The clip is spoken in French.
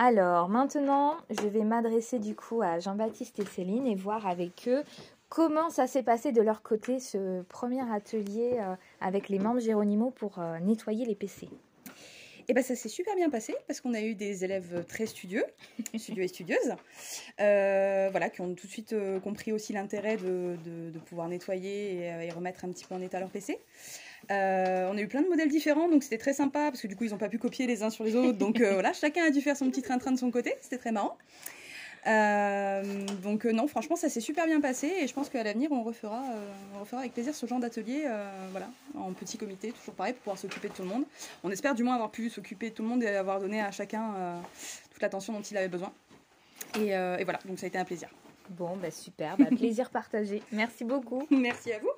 Alors maintenant, je vais m'adresser du coup à Jean-Baptiste et Céline et voir avec eux comment ça s'est passé de leur côté ce premier atelier euh, avec les membres Géronimo pour euh, nettoyer les PC. Et ben ça s'est super bien passé parce qu'on a eu des élèves très studieux, studieux et studieuses, euh, voilà, qui ont tout de suite euh, compris aussi l'intérêt de, de- de pouvoir nettoyer et, euh, et remettre un petit peu en état leur PC. Euh, on a eu plein de modèles différents, donc c'était très sympa parce que du coup ils n'ont pas pu copier les uns sur les autres, donc euh, voilà, chacun a dû faire son petit train-train de son côté, c'était très marrant. Euh, donc euh, non, franchement ça s'est super bien passé et je pense qu'à l'avenir on refera, euh, on refera avec plaisir ce genre d'atelier, voilà, en petit comité, toujours pareil pour pouvoir s'occuper de tout le monde. On espère du moins avoir pu s'occuper de tout le monde et avoir donné à chacun toute l'attention dont il avait besoin. Et, et voilà, donc ça a été un plaisir. Bon, bah super, bah, plaisir partagé. Merci beaucoup. Merci à vous.